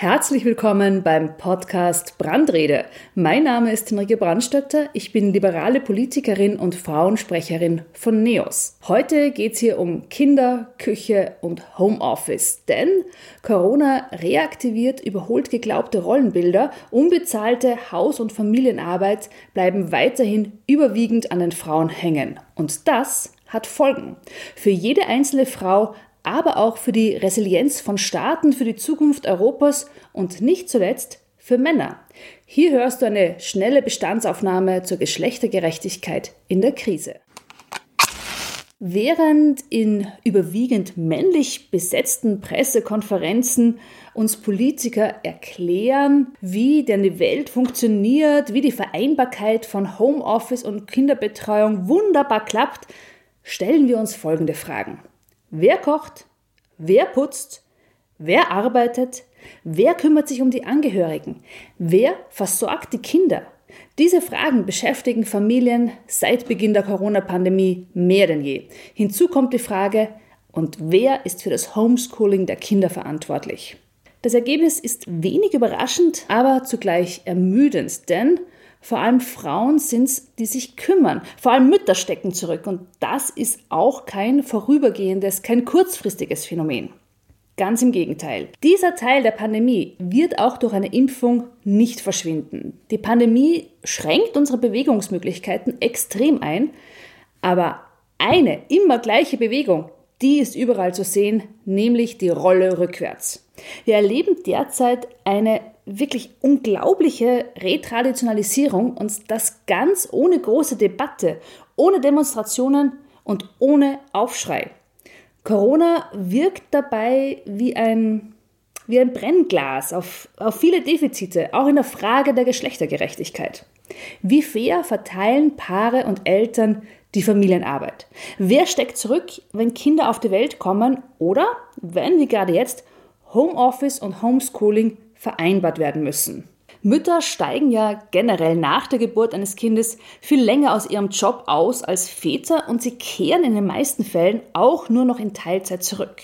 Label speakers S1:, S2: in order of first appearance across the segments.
S1: Herzlich willkommen beim Podcast Brandrede. Mein Name ist Henrike Brandstötter. Ich bin liberale Politikerin und Frauensprecherin von NEOS. Heute geht es hier um Kinder, Küche und Homeoffice. Denn Corona reaktiviert überholt geglaubte Rollenbilder. Unbezahlte Haus- und Familienarbeit bleiben weiterhin überwiegend an den Frauen hängen. Und das hat Folgen. Für jede einzelne Frau aber auch für die Resilienz von Staaten, für die Zukunft Europas und nicht zuletzt für Männer. Hier hörst du eine schnelle Bestandsaufnahme zur Geschlechtergerechtigkeit in der Krise. Während in überwiegend männlich besetzten Pressekonferenzen uns Politiker erklären, wie denn die Welt funktioniert, wie die Vereinbarkeit von Homeoffice und Kinderbetreuung wunderbar klappt, stellen wir uns folgende Fragen. Wer kocht? Wer putzt? Wer arbeitet? Wer kümmert sich um die Angehörigen? Wer versorgt die Kinder? Diese Fragen beschäftigen Familien seit Beginn der Corona-Pandemie mehr denn je. Hinzu kommt die Frage, und wer ist für das Homeschooling der Kinder verantwortlich? Das Ergebnis ist wenig überraschend, aber zugleich ermüdend, denn vor allem Frauen sind es, die sich kümmern. Vor allem Mütter stecken zurück. Und das ist auch kein vorübergehendes, kein kurzfristiges Phänomen. Ganz im Gegenteil. Dieser Teil der Pandemie wird auch durch eine Impfung nicht verschwinden. Die Pandemie schränkt unsere Bewegungsmöglichkeiten extrem ein, aber eine immer gleiche Bewegung, die ist überall zu sehen, nämlich die Rolle rückwärts. Wir erleben derzeit eine wirklich unglaubliche Retraditionalisierung und das ganz ohne große Debatte, ohne Demonstrationen und ohne Aufschrei. Corona wirkt dabei wie ein, wie ein Brennglas auf, auf viele Defizite, auch in der Frage der Geschlechtergerechtigkeit. Wie fair verteilen Paare und Eltern die Familienarbeit? Wer steckt zurück, wenn Kinder auf die Welt kommen oder wenn, wie gerade jetzt, Homeoffice und Homeschooling vereinbart werden müssen. Mütter steigen ja generell nach der Geburt eines Kindes viel länger aus ihrem Job aus als Väter und sie kehren in den meisten Fällen auch nur noch in Teilzeit zurück.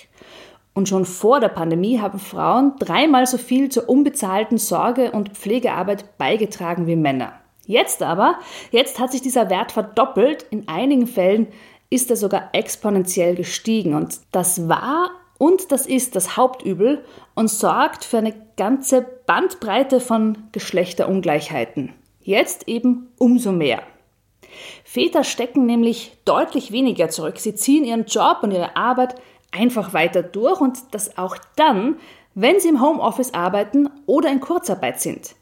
S1: Und schon vor der Pandemie haben Frauen dreimal so viel zur unbezahlten Sorge- und Pflegearbeit beigetragen wie Männer. Jetzt aber, jetzt hat sich dieser Wert verdoppelt, in einigen Fällen ist er sogar exponentiell gestiegen und das war und das ist das Hauptübel und sorgt für eine ganze Bandbreite von Geschlechterungleichheiten. Jetzt eben umso mehr. Väter stecken nämlich deutlich weniger zurück. Sie ziehen ihren Job und ihre Arbeit einfach weiter durch und das auch dann, wenn sie im Homeoffice arbeiten oder in Kurzarbeit sind.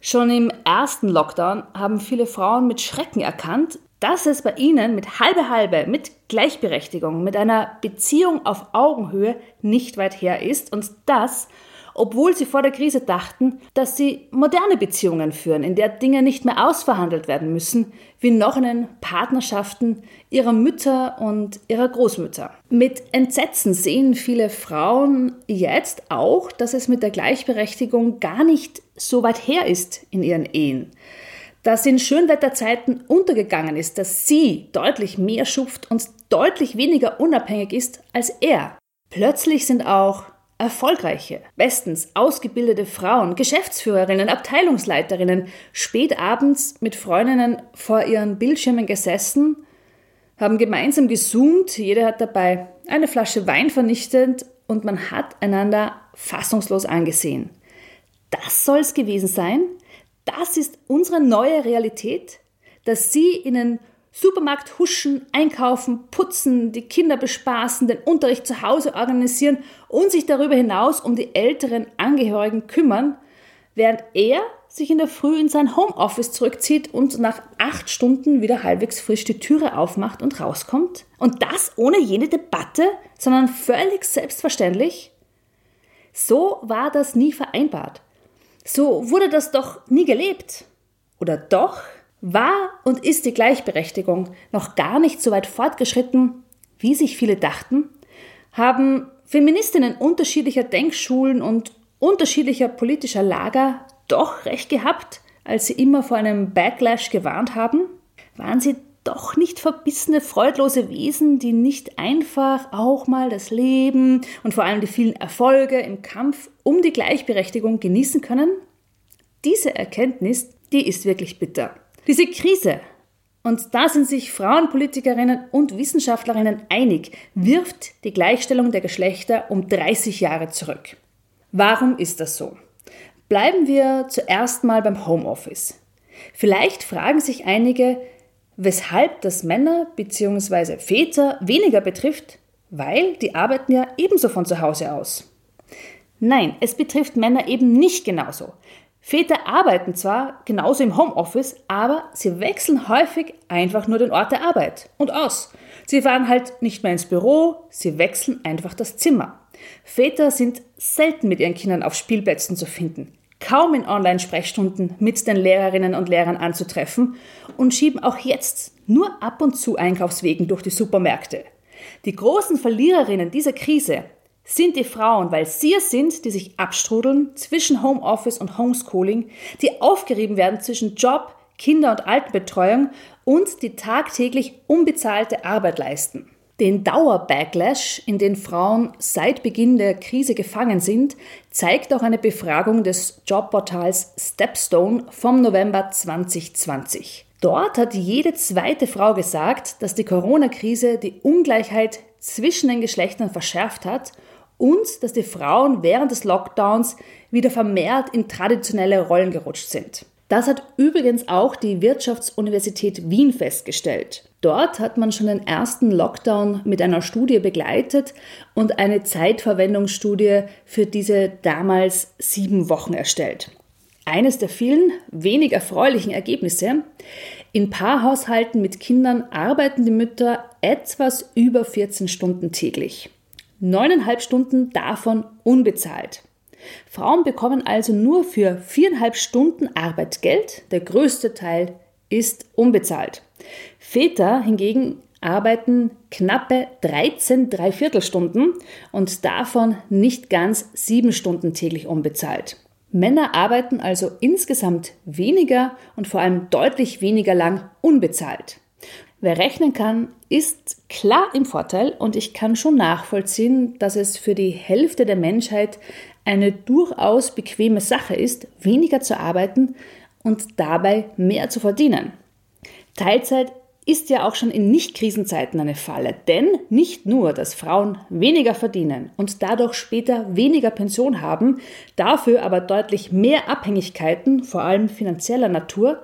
S1: Schon im ersten Lockdown haben viele Frauen mit Schrecken erkannt, dass es bei ihnen mit halbe halbe, mit Gleichberechtigung, mit einer Beziehung auf Augenhöhe nicht weit her ist und das, obwohl sie vor der Krise dachten, dass sie moderne Beziehungen führen, in der Dinge nicht mehr ausverhandelt werden müssen, wie noch in den Partnerschaften ihrer Mütter und ihrer Großmütter. Mit Entsetzen sehen viele Frauen jetzt auch, dass es mit der Gleichberechtigung gar nicht so weit her ist in ihren Ehen dass in Schönwetterzeiten untergegangen ist, dass sie deutlich mehr schupft und deutlich weniger unabhängig ist als er. Plötzlich sind auch erfolgreiche, bestens ausgebildete Frauen, Geschäftsführerinnen, Abteilungsleiterinnen spät abends mit Freundinnen vor ihren Bildschirmen gesessen, haben gemeinsam gesoomt, jeder hat dabei eine Flasche Wein vernichtet und man hat einander fassungslos angesehen. Das soll es gewesen sein? Das ist unsere neue Realität, dass Sie in den Supermarkt huschen, einkaufen, putzen, die Kinder bespaßen, den Unterricht zu Hause organisieren und sich darüber hinaus um die älteren Angehörigen kümmern, während er sich in der Früh in sein Homeoffice zurückzieht und nach acht Stunden wieder halbwegs frisch die Türe aufmacht und rauskommt? Und das ohne jene Debatte, sondern völlig selbstverständlich? So war das nie vereinbart. So wurde das doch nie gelebt. Oder doch? War und ist die Gleichberechtigung noch gar nicht so weit fortgeschritten, wie sich viele dachten? Haben Feministinnen unterschiedlicher Denkschulen und unterschiedlicher politischer Lager doch recht gehabt, als sie immer vor einem Backlash gewarnt haben? Waren sie doch nicht verbissene, freudlose Wesen, die nicht einfach auch mal das Leben und vor allem die vielen Erfolge im Kampf um die Gleichberechtigung genießen können? Diese Erkenntnis, die ist wirklich bitter. Diese Krise, und da sind sich Frauenpolitikerinnen und Wissenschaftlerinnen einig, wirft die Gleichstellung der Geschlechter um 30 Jahre zurück. Warum ist das so? Bleiben wir zuerst mal beim Homeoffice. Vielleicht fragen sich einige, weshalb das Männer bzw. Väter weniger betrifft, weil die arbeiten ja ebenso von zu Hause aus. Nein, es betrifft Männer eben nicht genauso. Väter arbeiten zwar genauso im Homeoffice, aber sie wechseln häufig einfach nur den Ort der Arbeit und aus. Sie fahren halt nicht mehr ins Büro, sie wechseln einfach das Zimmer. Väter sind selten mit ihren Kindern auf Spielplätzen zu finden kaum in Online-Sprechstunden mit den Lehrerinnen und Lehrern anzutreffen und schieben auch jetzt nur ab und zu Einkaufswegen durch die Supermärkte. Die großen Verliererinnen dieser Krise sind die Frauen, weil sie es sind, die sich abstrudeln zwischen Homeoffice und Homeschooling, die aufgerieben werden zwischen Job, Kinder- und Altenbetreuung und die tagtäglich unbezahlte Arbeit leisten. Den Dauerbacklash, in den Frauen seit Beginn der Krise gefangen sind, zeigt auch eine Befragung des Jobportals Stepstone vom November 2020. Dort hat jede zweite Frau gesagt, dass die Corona-Krise die Ungleichheit zwischen den Geschlechtern verschärft hat und dass die Frauen während des Lockdowns wieder vermehrt in traditionelle Rollen gerutscht sind. Das hat übrigens auch die Wirtschaftsuniversität Wien festgestellt. Dort hat man schon den ersten Lockdown mit einer Studie begleitet und eine Zeitverwendungsstudie für diese damals sieben Wochen erstellt. Eines der vielen wenig erfreulichen Ergebnisse. In Paarhaushalten mit Kindern arbeiten die Mütter etwas über 14 Stunden täglich. Neuneinhalb Stunden davon unbezahlt. Frauen bekommen also nur für viereinhalb Stunden Arbeit Geld, der größte Teil ist unbezahlt. Väter hingegen arbeiten knappe 13 Dreiviertelstunden und davon nicht ganz sieben Stunden täglich unbezahlt. Männer arbeiten also insgesamt weniger und vor allem deutlich weniger lang unbezahlt. Wer rechnen kann, ist klar im Vorteil und ich kann schon nachvollziehen, dass es für die Hälfte der Menschheit eine durchaus bequeme Sache ist, weniger zu arbeiten und dabei mehr zu verdienen. Teilzeit ist ja auch schon in Nicht-Krisenzeiten eine Falle, denn nicht nur, dass Frauen weniger verdienen und dadurch später weniger Pension haben, dafür aber deutlich mehr Abhängigkeiten, vor allem finanzieller Natur,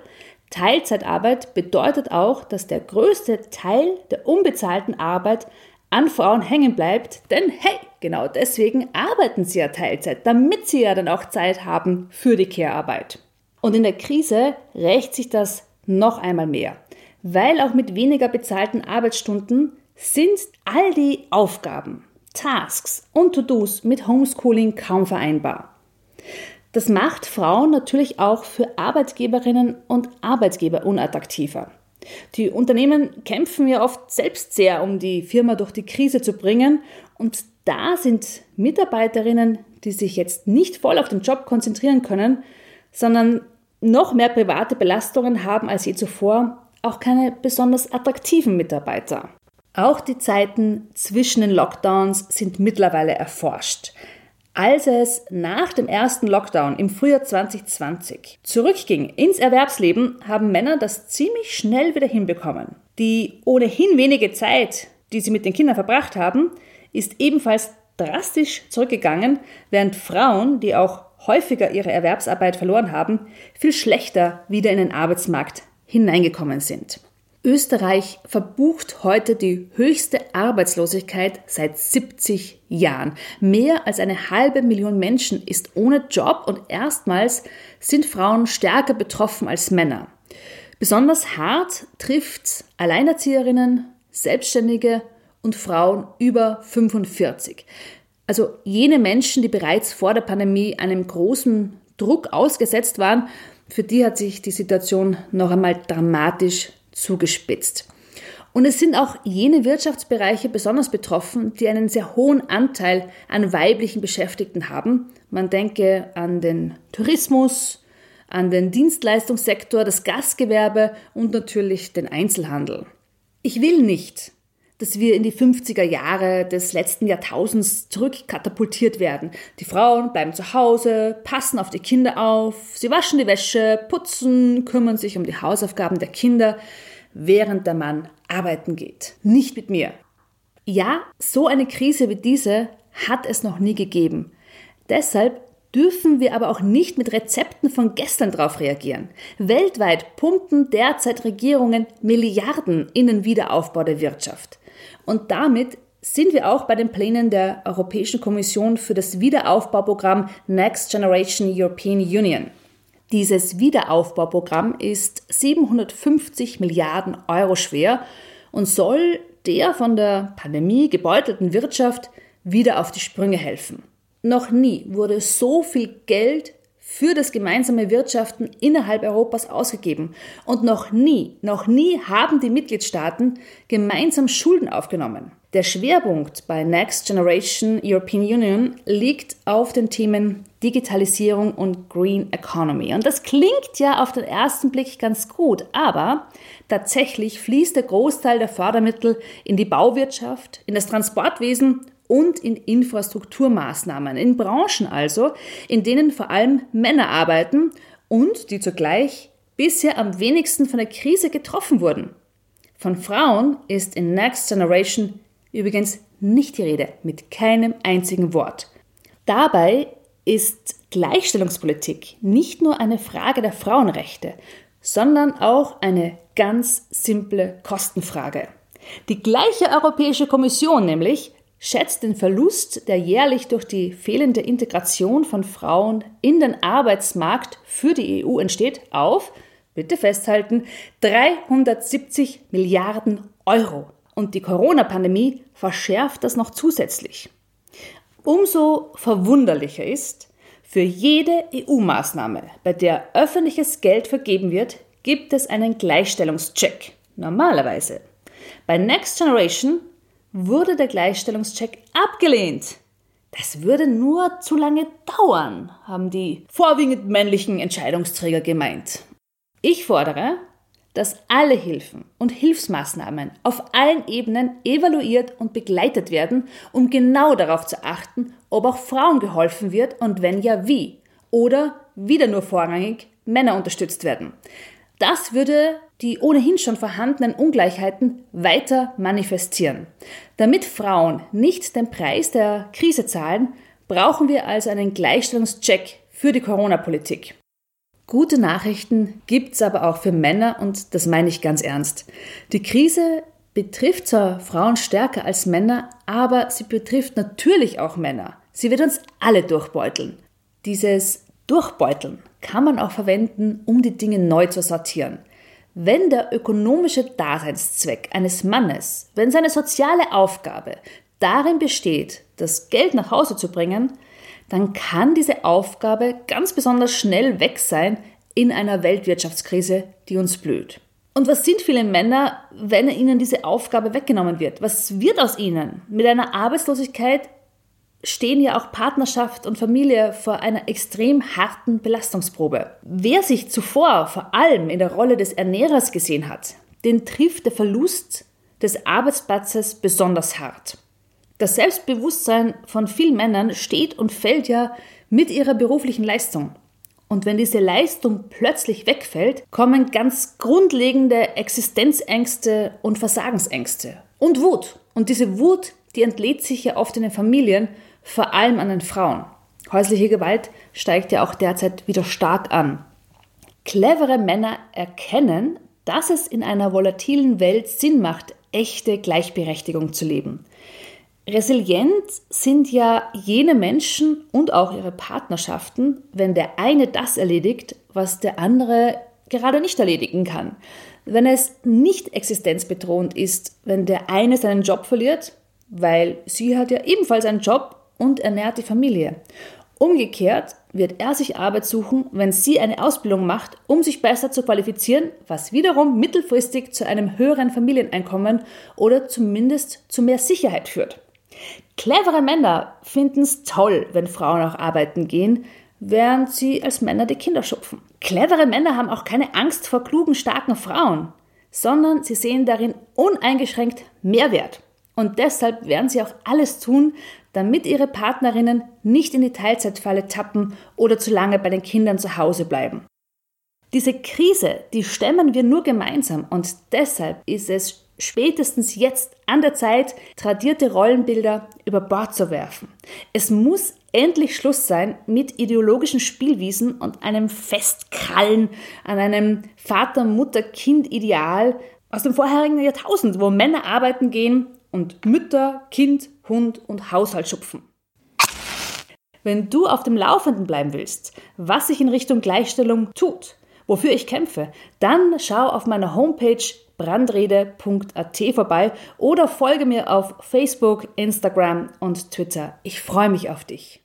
S1: Teilzeitarbeit bedeutet auch, dass der größte Teil der unbezahlten Arbeit an Frauen hängen bleibt, denn hey, genau deswegen arbeiten sie ja Teilzeit, damit sie ja dann auch Zeit haben für die Care-Arbeit. Und in der Krise rächt sich das noch einmal mehr, weil auch mit weniger bezahlten Arbeitsstunden sind all die Aufgaben, Tasks und To-Dos mit Homeschooling kaum vereinbar. Das macht Frauen natürlich auch für Arbeitgeberinnen und Arbeitgeber unattraktiver. Die Unternehmen kämpfen ja oft selbst sehr, um die Firma durch die Krise zu bringen. Und da sind Mitarbeiterinnen, die sich jetzt nicht voll auf den Job konzentrieren können, sondern noch mehr private Belastungen haben als je zuvor, auch keine besonders attraktiven Mitarbeiter. Auch die Zeiten zwischen den Lockdowns sind mittlerweile erforscht. Als es nach dem ersten Lockdown im Frühjahr 2020 zurückging ins Erwerbsleben, haben Männer das ziemlich schnell wieder hinbekommen. Die ohnehin wenige Zeit, die sie mit den Kindern verbracht haben, ist ebenfalls drastisch zurückgegangen, während Frauen, die auch häufiger ihre Erwerbsarbeit verloren haben, viel schlechter wieder in den Arbeitsmarkt hineingekommen sind. Österreich verbucht heute die höchste Arbeitslosigkeit seit 70 Jahren. Mehr als eine halbe Million Menschen ist ohne Job und erstmals sind Frauen stärker betroffen als Männer. Besonders hart trifft Alleinerzieherinnen, Selbstständige und Frauen über 45. Also jene Menschen, die bereits vor der Pandemie einem großen Druck ausgesetzt waren, für die hat sich die Situation noch einmal dramatisch zugespitzt. Und es sind auch jene Wirtschaftsbereiche besonders betroffen, die einen sehr hohen Anteil an weiblichen Beschäftigten haben. Man denke an den Tourismus, an den Dienstleistungssektor, das Gastgewerbe und natürlich den Einzelhandel. Ich will nicht, dass wir in die 50er Jahre des letzten Jahrtausends zurückkatapultiert werden. Die Frauen bleiben zu Hause, passen auf die Kinder auf, sie waschen die Wäsche, putzen, kümmern sich um die Hausaufgaben der Kinder, während der Mann arbeiten geht. Nicht mit mir. Ja, so eine Krise wie diese hat es noch nie gegeben. Deshalb dürfen wir aber auch nicht mit Rezepten von gestern darauf reagieren. Weltweit pumpen derzeit Regierungen Milliarden in den Wiederaufbau der Wirtschaft. Und damit sind wir auch bei den Plänen der Europäischen Kommission für das Wiederaufbauprogramm Next Generation European Union. Dieses Wiederaufbauprogramm ist 750 Milliarden Euro schwer und soll der von der Pandemie gebeutelten Wirtschaft wieder auf die Sprünge helfen. Noch nie wurde so viel Geld für das gemeinsame Wirtschaften innerhalb Europas ausgegeben. Und noch nie, noch nie haben die Mitgliedstaaten gemeinsam Schulden aufgenommen. Der Schwerpunkt bei Next Generation European Union liegt auf den Themen Digitalisierung und Green Economy. Und das klingt ja auf den ersten Blick ganz gut, aber tatsächlich fließt der Großteil der Fördermittel in die Bauwirtschaft, in das Transportwesen und in Infrastrukturmaßnahmen, in Branchen also, in denen vor allem Männer arbeiten und die zugleich bisher am wenigsten von der Krise getroffen wurden. Von Frauen ist in Next Generation übrigens nicht die Rede, mit keinem einzigen Wort. Dabei ist Gleichstellungspolitik nicht nur eine Frage der Frauenrechte, sondern auch eine ganz simple Kostenfrage. Die gleiche Europäische Kommission nämlich schätzt den Verlust, der jährlich durch die fehlende Integration von Frauen in den Arbeitsmarkt für die EU entsteht, auf, bitte festhalten, 370 Milliarden Euro. Und die Corona-Pandemie verschärft das noch zusätzlich. Umso verwunderlicher ist, für jede EU-Maßnahme, bei der öffentliches Geld vergeben wird, gibt es einen Gleichstellungscheck. Normalerweise. Bei Next Generation wurde der Gleichstellungscheck abgelehnt. Das würde nur zu lange dauern, haben die vorwiegend männlichen Entscheidungsträger gemeint. Ich fordere, dass alle Hilfen und Hilfsmaßnahmen auf allen Ebenen evaluiert und begleitet werden, um genau darauf zu achten, ob auch Frauen geholfen wird und wenn ja, wie. Oder wieder nur vorrangig Männer unterstützt werden. Das würde die ohnehin schon vorhandenen Ungleichheiten weiter manifestieren. Damit Frauen nicht den Preis der Krise zahlen, brauchen wir also einen Gleichstellungscheck für die Corona-Politik. Gute Nachrichten gibt's aber auch für Männer und das meine ich ganz ernst. Die Krise betrifft zwar Frauen stärker als Männer, aber sie betrifft natürlich auch Männer. Sie wird uns alle durchbeuteln. Dieses Durchbeuteln kann man auch verwenden, um die Dinge neu zu sortieren. Wenn der ökonomische Daseinszweck eines Mannes, wenn seine soziale Aufgabe darin besteht, das Geld nach Hause zu bringen, dann kann diese Aufgabe ganz besonders schnell weg sein in einer Weltwirtschaftskrise, die uns blüht. Und was sind viele Männer, wenn ihnen diese Aufgabe weggenommen wird? Was wird aus ihnen? Mit einer Arbeitslosigkeit stehen ja auch Partnerschaft und Familie vor einer extrem harten Belastungsprobe. Wer sich zuvor vor allem in der Rolle des Ernährers gesehen hat, den trifft der Verlust des Arbeitsplatzes besonders hart. Das Selbstbewusstsein von vielen Männern steht und fällt ja mit ihrer beruflichen Leistung. Und wenn diese Leistung plötzlich wegfällt, kommen ganz grundlegende Existenzängste und Versagensängste und Wut. Und diese Wut, die entlädt sich ja oft in den Familien vor allem an den Frauen. Häusliche Gewalt steigt ja auch derzeit wieder stark an. Clevere Männer erkennen, dass es in einer volatilen Welt Sinn macht, echte Gleichberechtigung zu leben. Resilient sind ja jene Menschen und auch ihre Partnerschaften, wenn der eine das erledigt, was der andere gerade nicht erledigen kann. Wenn es nicht existenzbedrohend ist, wenn der eine seinen Job verliert, weil sie hat ja ebenfalls einen Job und ernährt die Familie. Umgekehrt wird er sich Arbeit suchen, wenn sie eine Ausbildung macht, um sich besser zu qualifizieren, was wiederum mittelfristig zu einem höheren Familieneinkommen oder zumindest zu mehr Sicherheit führt. Clevere Männer finden es toll, wenn Frauen auch arbeiten gehen, während sie als Männer die Kinder schupfen. Clevere Männer haben auch keine Angst vor klugen, starken Frauen, sondern sie sehen darin uneingeschränkt Mehrwert. Und deshalb werden sie auch alles tun, damit ihre Partnerinnen nicht in die Teilzeitfalle tappen oder zu lange bei den Kindern zu Hause bleiben. Diese Krise, die stemmen wir nur gemeinsam und deshalb ist es spätestens jetzt an der Zeit, tradierte Rollenbilder über Bord zu werfen. Es muss endlich Schluss sein mit ideologischen Spielwiesen und einem Festkrallen an einem Vater-Mutter-Kind-Ideal aus dem vorherigen Jahrtausend, wo Männer arbeiten gehen und Mütter, Kind, Hund und Haushalt schupfen. Wenn du auf dem Laufenden bleiben willst, was sich in Richtung Gleichstellung tut, wofür ich kämpfe, dann schau auf meiner Homepage brandrede.at vorbei oder folge mir auf Facebook, Instagram und Twitter. Ich freue mich auf dich.